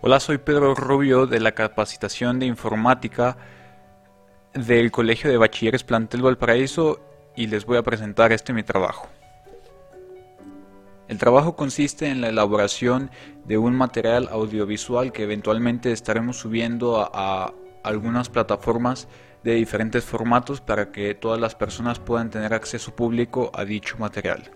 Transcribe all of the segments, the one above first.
Hola, soy Pedro Rubio de la capacitación de informática del Colegio de Bachilleres Plantel Valparaíso y les voy a presentar este mi trabajo. El trabajo consiste en la elaboración de un material audiovisual que eventualmente estaremos subiendo a, a algunas plataformas de diferentes formatos para que todas las personas puedan tener acceso público a dicho material.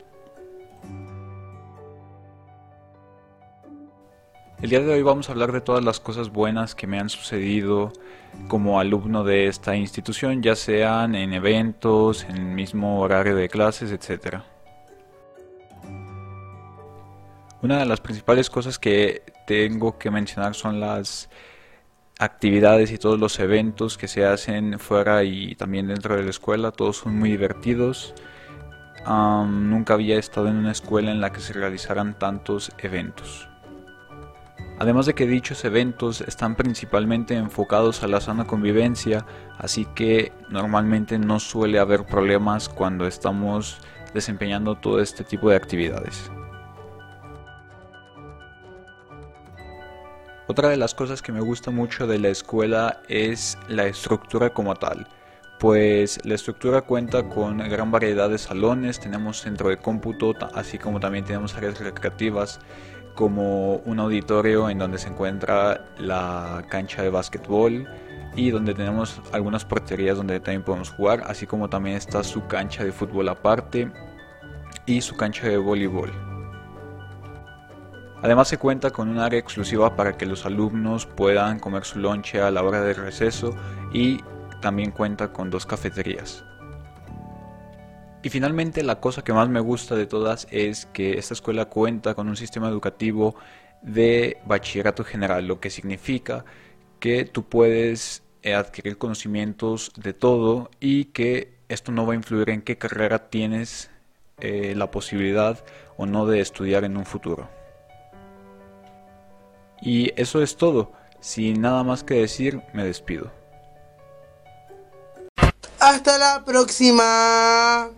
El día de hoy vamos a hablar de todas las cosas buenas que me han sucedido como alumno de esta institución, ya sean en eventos, en el mismo horario de clases, etc. Una de las principales cosas que tengo que mencionar son las actividades y todos los eventos que se hacen fuera y también dentro de la escuela. Todos son muy divertidos. nunca había estado en una escuela en la que se realizaran tantos eventos. Además de que dichos eventos están principalmente enfocados a la sana convivencia, así que normalmente no suele haber problemas cuando estamos desempeñando todo este tipo de actividades. Otra de las cosas que me gusta mucho de la escuela es la estructura como tal, pues la estructura cuenta con gran variedad de salones, tenemos centro de cómputo, así como también tenemos áreas recreativas, como un auditorio en donde se encuentra la cancha de básquetbol y donde tenemos algunas porterías donde también podemos jugar, así como también está su cancha de fútbol aparte y su cancha de voleibol. Además se cuenta con un área exclusiva para que los alumnos puedan comer su lonche a la hora de receso y también cuenta con dos cafeterías. Y finalmente la cosa que más me gusta de todas es que esta escuela cuenta con un sistema educativo de bachillerato general, lo que significa que tú puedes eh, adquirir conocimientos de todo y que esto no va a influir en qué carrera tienes eh, la posibilidad o no de estudiar en un futuro. Y eso es todo. Sin nada más que decir, me despido. Hasta la próxima.